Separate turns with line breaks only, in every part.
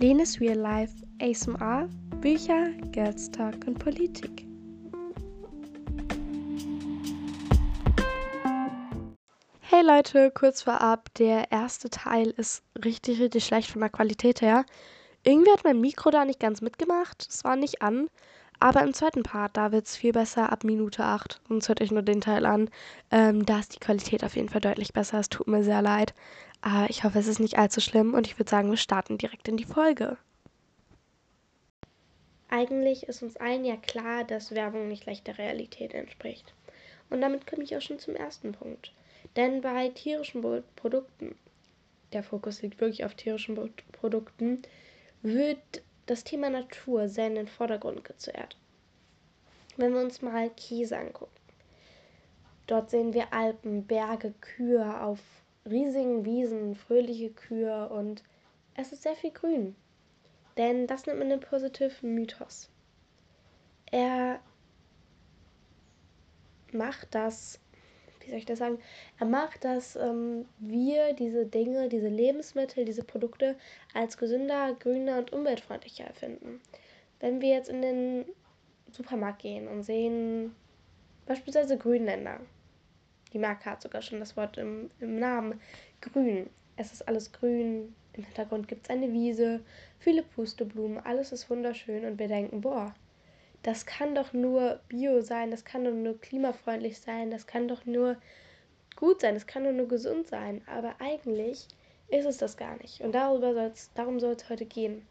Lenes Real Life, ASMR, Bücher, Girls Talk und Politik. Hey Leute, kurz vorab, der erste Teil ist richtig, richtig schlecht von der Qualität her. Irgendwie hat mein Mikro da nicht ganz mitgemacht, es war nicht an. Aber im zweiten Part, da wird es viel besser ab Minute 8. Sonst hört euch nur den Teil an. Ähm, da ist die Qualität auf jeden Fall deutlich besser. Es tut mir sehr leid. Aber ich hoffe, es ist nicht allzu schlimm und ich würde sagen, wir starten direkt in die Folge. Eigentlich ist uns allen ja klar, dass Werbung nicht leicht der Realität entspricht. Und damit komme ich auch schon zum ersten Punkt. Denn bei tierischen Produkten, der Fokus liegt wirklich auf tierischen Produkten, wird das Thema Natur sehr in den Vordergrund gezerrt. Wenn wir uns mal Käse angucken, dort sehen wir Alpen, Berge, Kühe auf riesigen Wiesen, fröhliche Kühe und es ist sehr viel Grün. Denn das nennt man den positiven Mythos. Er macht das wie soll ich das sagen, er macht, dass ähm, wir diese Dinge, diese Lebensmittel, diese Produkte als gesünder, grüner und umweltfreundlicher erfinden. Wenn wir jetzt in den Supermarkt gehen und sehen beispielsweise Grünländer, die Marke hat sogar schon das Wort im, im Namen, grün. Es ist alles grün, im Hintergrund gibt es eine Wiese, viele Pusteblumen, alles ist wunderschön und wir denken, boah, das kann doch nur bio sein, das kann doch nur klimafreundlich sein, das kann doch nur gut sein, das kann doch nur gesund sein. Aber eigentlich ist es das gar nicht. Und darüber soll's, darum soll es heute gehen.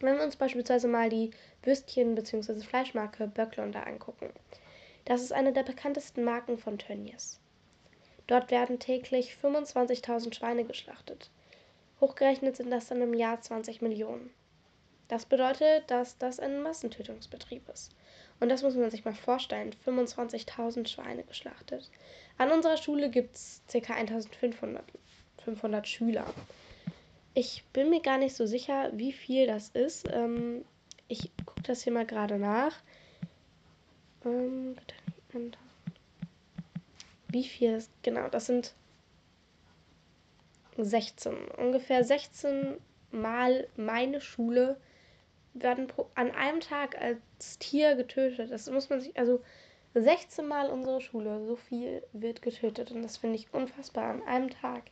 Wenn wir uns beispielsweise mal die Würstchen- bzw. Fleischmarke Böcklunder angucken. Das ist eine der bekanntesten Marken von Tönnies. Dort werden täglich 25.000 Schweine geschlachtet. Hochgerechnet sind das dann im Jahr 20 Millionen. Das bedeutet, dass das ein Massentötungsbetrieb ist. Und das muss man sich mal vorstellen. 25.000 Schweine geschlachtet. An unserer Schule gibt es ca. 1500 500 Schüler. Ich bin mir gar nicht so sicher, wie viel das ist. Ähm, ich gucke das hier mal gerade nach. Ähm, wie viel ist, genau, das sind 16. Ungefähr 16 Mal meine Schule werden an einem Tag als Tier getötet. Das muss man sich, also 16 Mal unsere Schule, so viel wird getötet. Und das finde ich unfassbar an einem Tag.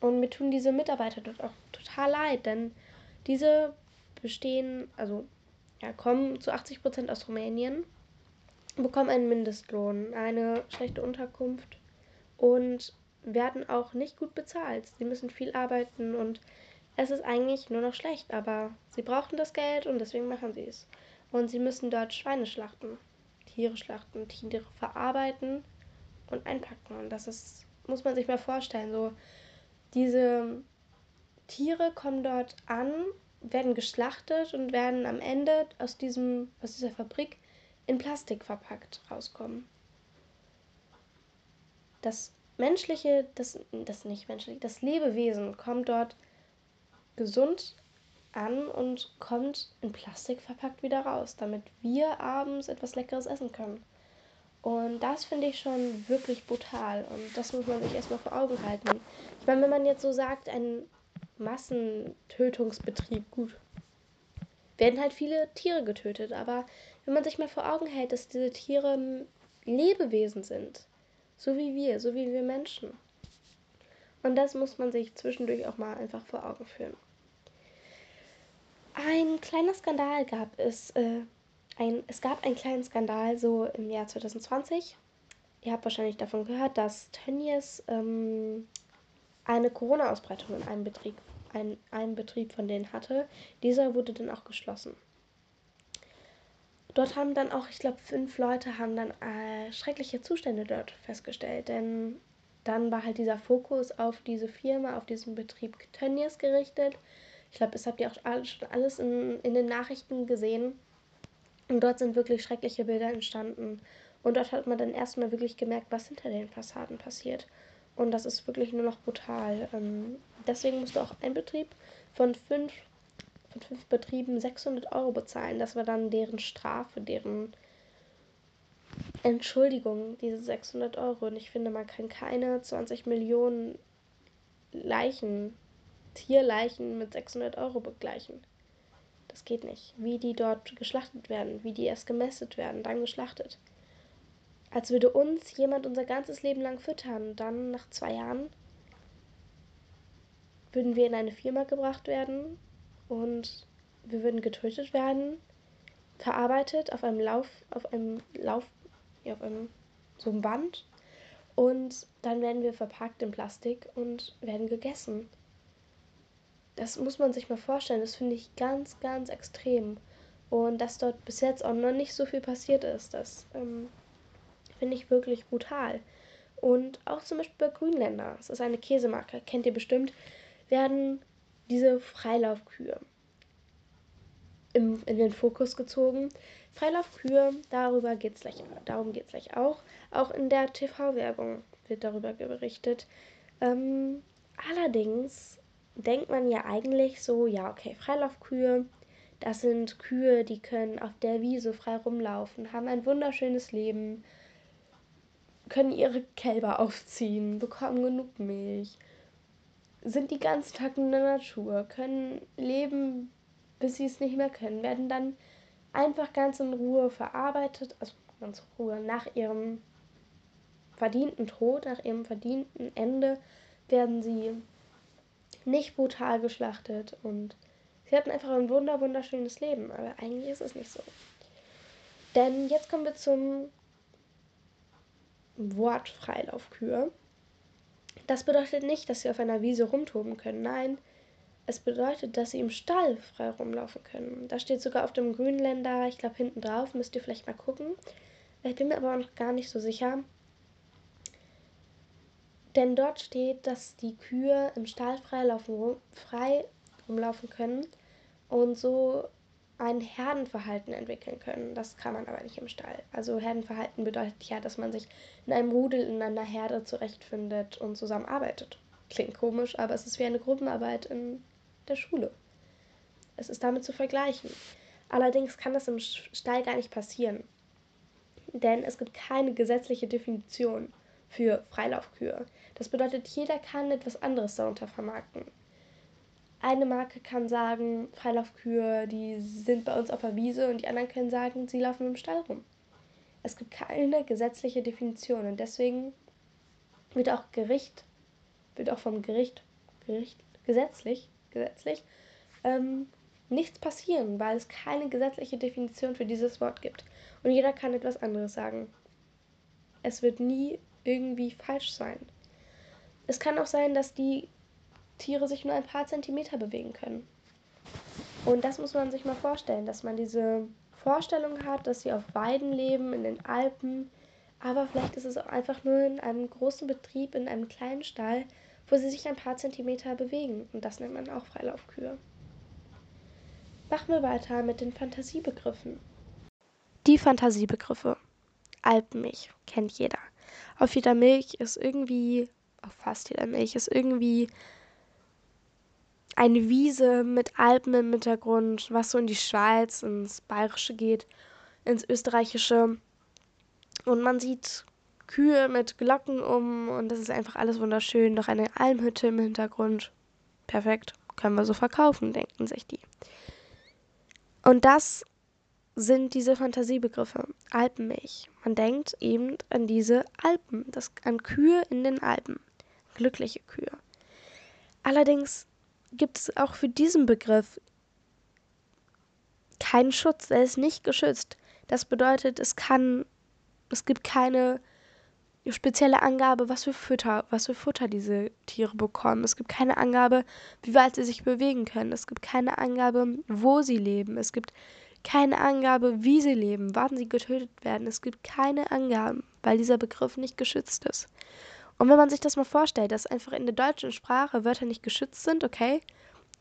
Und mir tun diese Mitarbeiter dort auch total leid, denn diese bestehen, also ja, kommen zu 80 Prozent aus Rumänien, bekommen einen Mindestlohn, eine schlechte Unterkunft und werden auch nicht gut bezahlt. Sie müssen viel arbeiten und es ist eigentlich nur noch schlecht, aber sie brauchen das Geld und deswegen machen sie es. Und sie müssen dort Schweine schlachten, Tiere schlachten, Tiere verarbeiten und einpacken. Und das ist, muss man sich mal vorstellen, so diese Tiere kommen dort an, werden geschlachtet und werden am Ende aus diesem, aus dieser Fabrik in Plastik verpackt rauskommen. Das menschliche, das, das nicht menschliche, das Lebewesen kommt dort gesund an und kommt in Plastik verpackt wieder raus, damit wir abends etwas Leckeres essen können. Und das finde ich schon wirklich brutal und das muss man sich erstmal vor Augen halten. Ich meine, wenn man jetzt so sagt, ein Massentötungsbetrieb, gut, werden halt viele Tiere getötet, aber wenn man sich mal vor Augen hält, dass diese Tiere Lebewesen sind, so wie wir, so wie wir Menschen. Und das muss man sich zwischendurch auch mal einfach vor Augen führen. Ein kleiner Skandal gab es. Äh, ein, es gab einen kleinen Skandal so im Jahr 2020. Ihr habt wahrscheinlich davon gehört, dass Tönnies ähm, eine Corona-Ausbreitung in einem Betrieb, ein, einem Betrieb von denen hatte. Dieser wurde dann auch geschlossen. Dort haben dann auch, ich glaube, fünf Leute haben dann äh, schreckliche Zustände dort festgestellt, denn dann war halt dieser Fokus auf diese Firma, auf diesen Betrieb Tönnies gerichtet ich glaube, das habt ihr auch schon alles in, in den Nachrichten gesehen. Und dort sind wirklich schreckliche Bilder entstanden. Und dort hat man dann erstmal wirklich gemerkt, was hinter den Fassaden passiert. Und das ist wirklich nur noch brutal. Ähm, deswegen musste auch ein Betrieb von fünf, von fünf Betrieben 600 Euro bezahlen. Das war dann deren Strafe, deren Entschuldigung, diese 600 Euro. Und ich finde, man kann keine 20 Millionen Leichen Tierleichen mit 600 Euro begleichen. Das geht nicht. Wie die dort geschlachtet werden, wie die erst gemästet werden, dann geschlachtet. Als würde uns jemand unser ganzes Leben lang füttern, dann nach zwei Jahren würden wir in eine Firma gebracht werden und wir würden getötet werden, verarbeitet auf einem Lauf, auf einem Lauf, ja, auf einem so einem Band und dann werden wir verpackt in Plastik und werden gegessen. Das muss man sich mal vorstellen. Das finde ich ganz, ganz extrem. Und dass dort bis jetzt auch noch nicht so viel passiert ist, das ähm, finde ich wirklich brutal. Und auch zum Beispiel bei Grünländer, das ist eine Käsemarke, kennt ihr bestimmt, werden diese Freilaufkühe im, in den Fokus gezogen. Freilaufkühe, darüber geht's gleich, darum geht es gleich auch. Auch in der TV-Werbung wird darüber berichtet. Ähm, allerdings denkt man ja eigentlich so, ja, okay, Freilaufkühe, das sind Kühe, die können auf der Wiese frei rumlaufen, haben ein wunderschönes Leben, können ihre Kälber aufziehen, bekommen genug Milch, sind die ganzen Tag in der Natur, können leben, bis sie es nicht mehr können, werden dann einfach ganz in Ruhe verarbeitet, also ganz in Ruhe nach ihrem verdienten Tod, nach ihrem verdienten Ende, werden sie nicht brutal geschlachtet und sie hatten einfach ein wunder wunderschönes Leben, aber eigentlich ist es nicht so. Denn jetzt kommen wir zum Wort Freilaufkühe. Das bedeutet nicht, dass sie auf einer Wiese rumtoben können. Nein, es bedeutet, dass sie im Stall frei rumlaufen können. Da steht sogar auf dem Grünländer, ich glaube hinten drauf, müsst ihr vielleicht mal gucken. Ich bin mir aber auch noch gar nicht so sicher. Denn dort steht, dass die Kühe im Stall frei, laufen, frei rumlaufen können und so ein Herdenverhalten entwickeln können. Das kann man aber nicht im Stall. Also Herdenverhalten bedeutet ja, dass man sich in einem Rudel, in einer Herde zurechtfindet und zusammenarbeitet. Klingt komisch, aber es ist wie eine Gruppenarbeit in der Schule. Es ist damit zu vergleichen. Allerdings kann das im Stall gar nicht passieren. Denn es gibt keine gesetzliche Definition für Freilaufkühe. Das bedeutet, jeder kann etwas anderes darunter vermarkten. Eine Marke kann sagen, Freilaufkühe, die sind bei uns auf der Wiese und die anderen können sagen, sie laufen im Stall rum. Es gibt keine gesetzliche Definition und deswegen wird auch Gericht, wird auch vom Gericht, Gericht gesetzlich gesetzlich ähm, nichts passieren, weil es keine gesetzliche Definition für dieses Wort gibt. Und jeder kann etwas anderes sagen. Es wird nie irgendwie falsch sein. Es kann auch sein, dass die Tiere sich nur ein paar Zentimeter bewegen können. Und das muss man sich mal vorstellen, dass man diese Vorstellung hat, dass sie auf Weiden leben, in den Alpen, aber vielleicht ist es auch einfach nur in einem großen Betrieb, in einem kleinen Stall, wo sie sich ein paar Zentimeter bewegen. Und das nennt man auch Freilaufkühe. Machen wir weiter mit den Fantasiebegriffen. Die Fantasiebegriffe. Alpenmilch kennt jeder. Auf jeder Milch ist irgendwie, auf fast jeder Milch ist irgendwie eine Wiese mit Alpen im Hintergrund, was so in die Schweiz, ins Bayerische geht, ins Österreichische. Und man sieht Kühe mit Glocken um und das ist einfach alles wunderschön. Noch eine Almhütte im Hintergrund. Perfekt, können wir so verkaufen, denken sich die. Und das sind diese Fantasiebegriffe. Alpenmilch. Man denkt eben an diese Alpen, das, an Kühe in den Alpen. Glückliche Kühe. Allerdings gibt es auch für diesen Begriff keinen Schutz. Er ist nicht geschützt. Das bedeutet, es kann, es gibt keine spezielle Angabe, was für Futter, was für Futter diese Tiere bekommen. Es gibt keine Angabe, wie weit sie sich bewegen können. Es gibt keine Angabe, wo sie leben. Es gibt keine Angabe, wie sie leben, wann sie getötet werden. Es gibt keine Angaben, weil dieser Begriff nicht geschützt ist. Und wenn man sich das mal vorstellt, dass einfach in der deutschen Sprache Wörter nicht geschützt sind, okay,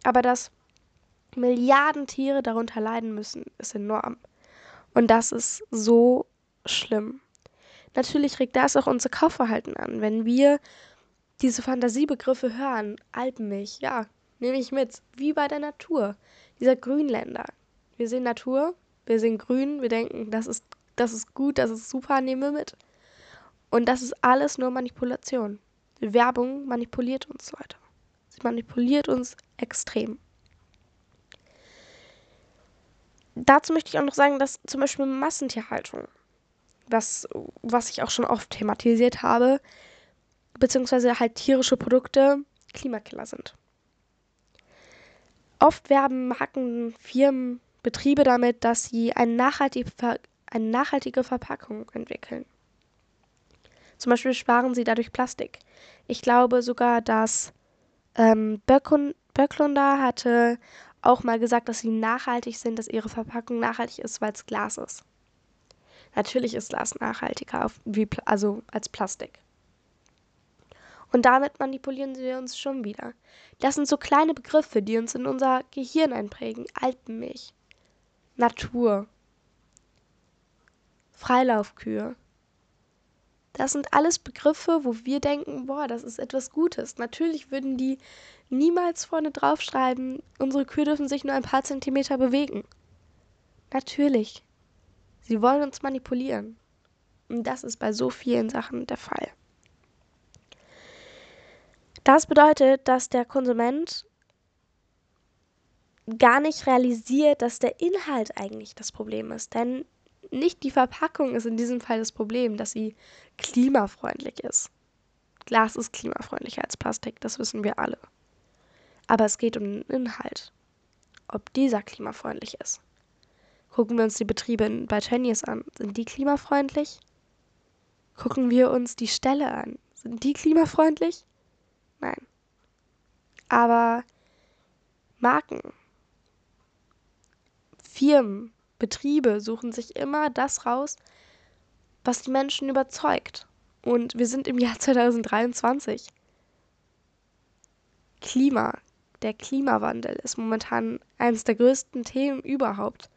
aber dass Milliarden Tiere darunter leiden müssen, ist enorm. Und das ist so schlimm. Natürlich regt das auch unser Kaufverhalten an. Wenn wir diese Fantasiebegriffe hören, Alpenmilch, ja, nehme ich mit. Wie bei der Natur. Dieser Grünländer. Wir sehen Natur, wir sehen Grün, wir denken, das ist, das ist gut, das ist super, nehmen wir mit. Und das ist alles nur Manipulation. Werbung manipuliert uns, Leute. Sie manipuliert uns extrem. Dazu möchte ich auch noch sagen, dass zum Beispiel Massentierhaltung, was, was ich auch schon oft thematisiert habe, beziehungsweise halt tierische Produkte Klimakiller sind. Oft werben Marken, Firmen, Betriebe damit, dass sie eine nachhaltige, eine nachhaltige Verpackung entwickeln. Zum Beispiel sparen sie dadurch Plastik. Ich glaube sogar, dass ähm, Böcklunder hatte auch mal gesagt, dass sie nachhaltig sind, dass ihre Verpackung nachhaltig ist, weil es Glas ist. Natürlich ist Glas nachhaltiger wie, also als Plastik. Und damit manipulieren sie uns schon wieder. Das sind so kleine Begriffe, die uns in unser Gehirn einprägen. Alpenmilch, Natur, Freilaufkühe. Das sind alles Begriffe, wo wir denken, boah, das ist etwas Gutes. Natürlich würden die niemals vorne draufschreiben, unsere Kühe dürfen sich nur ein paar Zentimeter bewegen. Natürlich. Sie wollen uns manipulieren. Und das ist bei so vielen Sachen der Fall. Das bedeutet, dass der Konsument gar nicht realisiert, dass der Inhalt eigentlich das Problem ist. Denn nicht die Verpackung ist in diesem Fall das Problem, dass sie klimafreundlich ist. Glas ist klimafreundlicher als Plastik, das wissen wir alle. Aber es geht um den Inhalt. Ob dieser klimafreundlich ist. Gucken wir uns die Betriebe bei Tönnies an. Sind die klimafreundlich? Gucken wir uns die Ställe an. Sind die klimafreundlich? Nein. Aber Marken, Firmen, Betriebe suchen sich immer das raus, was die Menschen überzeugt. Und wir sind im Jahr 2023. Klima, der Klimawandel ist momentan eines der größten Themen überhaupt.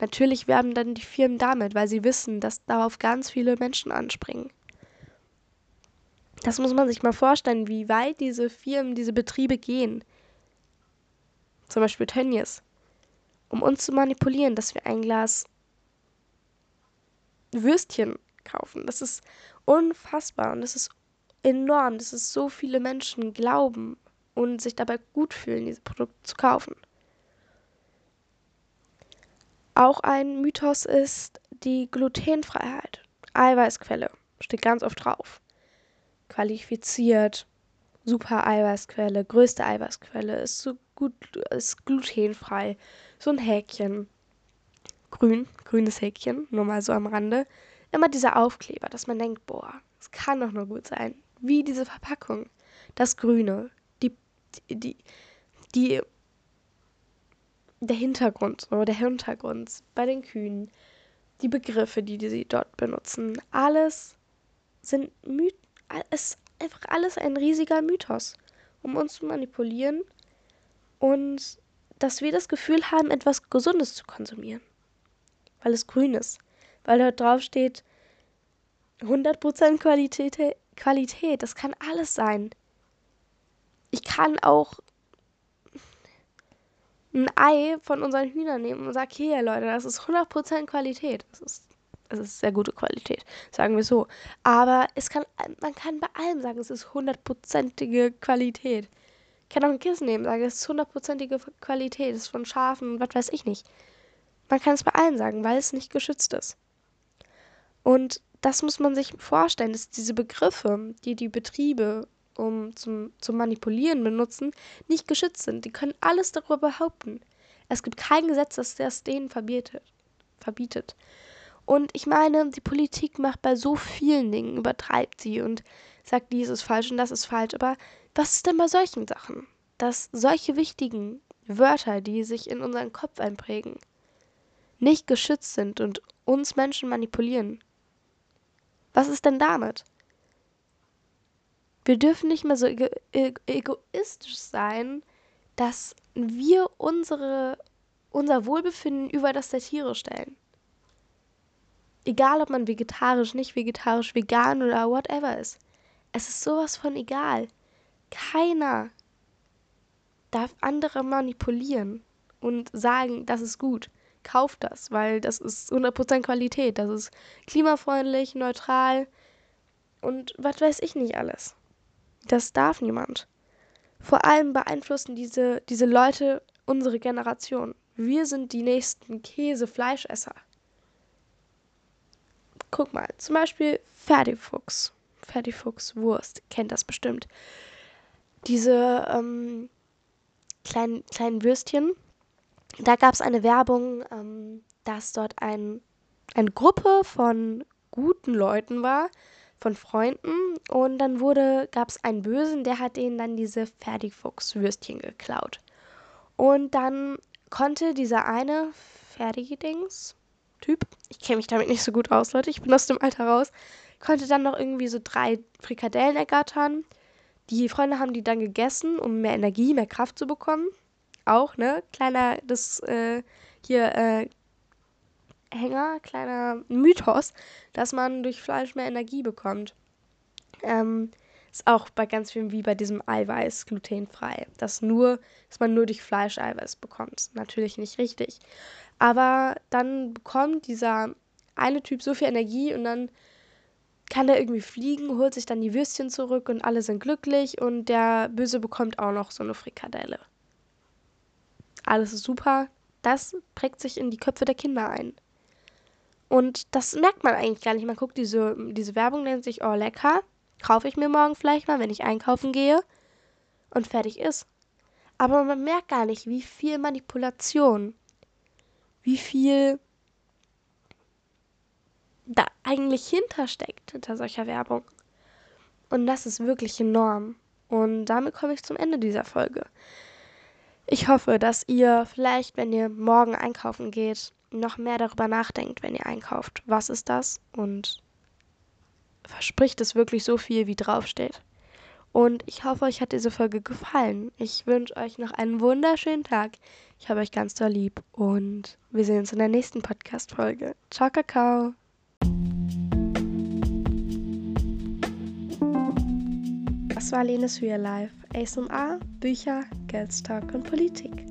Natürlich werben dann die Firmen damit, weil sie wissen, dass darauf ganz viele Menschen anspringen. Das muss man sich mal vorstellen, wie weit diese Firmen, diese Betriebe gehen. Zum Beispiel Tönnies. Um uns zu manipulieren, dass wir ein Glas Würstchen kaufen. Das ist unfassbar und das ist enorm, dass es so viele Menschen glauben und sich dabei gut fühlen, diese Produkte zu kaufen. Auch ein Mythos ist die Glutenfreiheit. Eiweißquelle steht ganz oft drauf qualifiziert. Super Eiweißquelle, größte Eiweißquelle, ist so gut, ist glutenfrei. So ein Häkchen. Grün, grünes Häkchen, nur mal so am Rande. Immer dieser Aufkleber, dass man denkt, boah, es kann doch nur gut sein. Wie diese Verpackung. Das Grüne, die, die, die, der Hintergrund, oder der Hintergrund bei den Kühen, die Begriffe, die, die sie dort benutzen, alles sind Mythen es ist einfach alles ein riesiger Mythos, um uns zu manipulieren und dass wir das Gefühl haben, etwas Gesundes zu konsumieren. Weil es grün ist. Weil dort drauf steht 100% Qualität, Qualität. Das kann alles sein. Ich kann auch ein Ei von unseren Hühnern nehmen und sagen, hier Leute, das ist 100% Qualität. Das ist es ist sehr gute Qualität, sagen wir so. Aber es kann, man kann bei allem sagen, es ist hundertprozentige Qualität. Ich kann auch ein Kissen nehmen, sagen, es ist hundertprozentige Qualität, es ist von Schafen und was weiß ich nicht. Man kann es bei allen sagen, weil es nicht geschützt ist. Und das muss man sich vorstellen, dass diese Begriffe, die die Betriebe um zum, zum Manipulieren benutzen, nicht geschützt sind. Die können alles darüber behaupten. Es gibt kein Gesetz, das das denen verbietet. Und ich meine, die Politik macht bei so vielen Dingen, übertreibt sie und sagt, dies ist falsch und das ist falsch. Aber was ist denn bei solchen Sachen? Dass solche wichtigen Wörter, die sich in unseren Kopf einprägen, nicht geschützt sind und uns Menschen manipulieren. Was ist denn damit? Wir dürfen nicht mehr so ego egoistisch sein, dass wir unsere, unser Wohlbefinden über das der Tiere stellen egal ob man vegetarisch, nicht vegetarisch, vegan oder whatever ist. Es ist sowas von egal. Keiner darf andere manipulieren und sagen, das ist gut. Kauft das, weil das ist 100% Qualität. Das ist klimafreundlich, neutral und was weiß ich nicht alles. Das darf niemand. vor allem beeinflussen diese, diese Leute unsere Generation. Wir sind die nächsten Käse-Fleischesser. Guck mal, zum Beispiel Ferdifuchs. Ferdifuchs Wurst, kennt das bestimmt. Diese ähm, kleinen, kleinen Würstchen. Da gab es eine Werbung, ähm, dass dort ein, eine Gruppe von guten Leuten war, von Freunden. Und dann gab es einen Bösen, der hat denen dann diese Ferdigfuchs-Würstchen geklaut. Und dann konnte dieser eine Fertigdings, Typ, ich kenne mich damit nicht so gut aus, Leute, ich bin aus dem Alter raus, konnte dann noch irgendwie so drei Frikadellen ergattern. Die Freunde haben die dann gegessen, um mehr Energie, mehr Kraft zu bekommen. Auch, ne? Kleiner, das, äh, hier, äh, Hänger, kleiner Mythos, dass man durch Fleisch mehr Energie bekommt. Ähm, ist auch bei ganz vielen wie bei diesem Eiweiß glutenfrei. Dass nur, dass man nur durch Fleisch Eiweiß bekommt. Natürlich nicht richtig. Aber dann bekommt dieser eine Typ so viel Energie und dann kann er irgendwie fliegen, holt sich dann die Würstchen zurück und alle sind glücklich und der Böse bekommt auch noch so eine Frikadelle. Alles ist super. Das prägt sich in die Köpfe der Kinder ein. Und das merkt man eigentlich gar nicht. Man guckt diese, diese Werbung, nennt sich, oh lecker, kaufe ich mir morgen vielleicht mal, wenn ich einkaufen gehe. Und fertig ist. Aber man merkt gar nicht, wie viel Manipulation, wie viel da eigentlich hintersteckt, hinter solcher Werbung. Und das ist wirklich enorm. Und damit komme ich zum Ende dieser Folge. Ich hoffe, dass ihr vielleicht, wenn ihr morgen einkaufen geht, noch mehr darüber nachdenkt, wenn ihr einkauft. Was ist das? Und verspricht es wirklich so viel, wie draufsteht. Und ich hoffe, euch hat diese Folge gefallen. Ich wünsche euch noch einen wunderschönen Tag. Ich habe euch ganz doll lieb und wir sehen uns in der nächsten Podcast-Folge. Ciao, Kakao. Das war Lenes Real Life. ASMR, Bücher, Geldstock und Politik.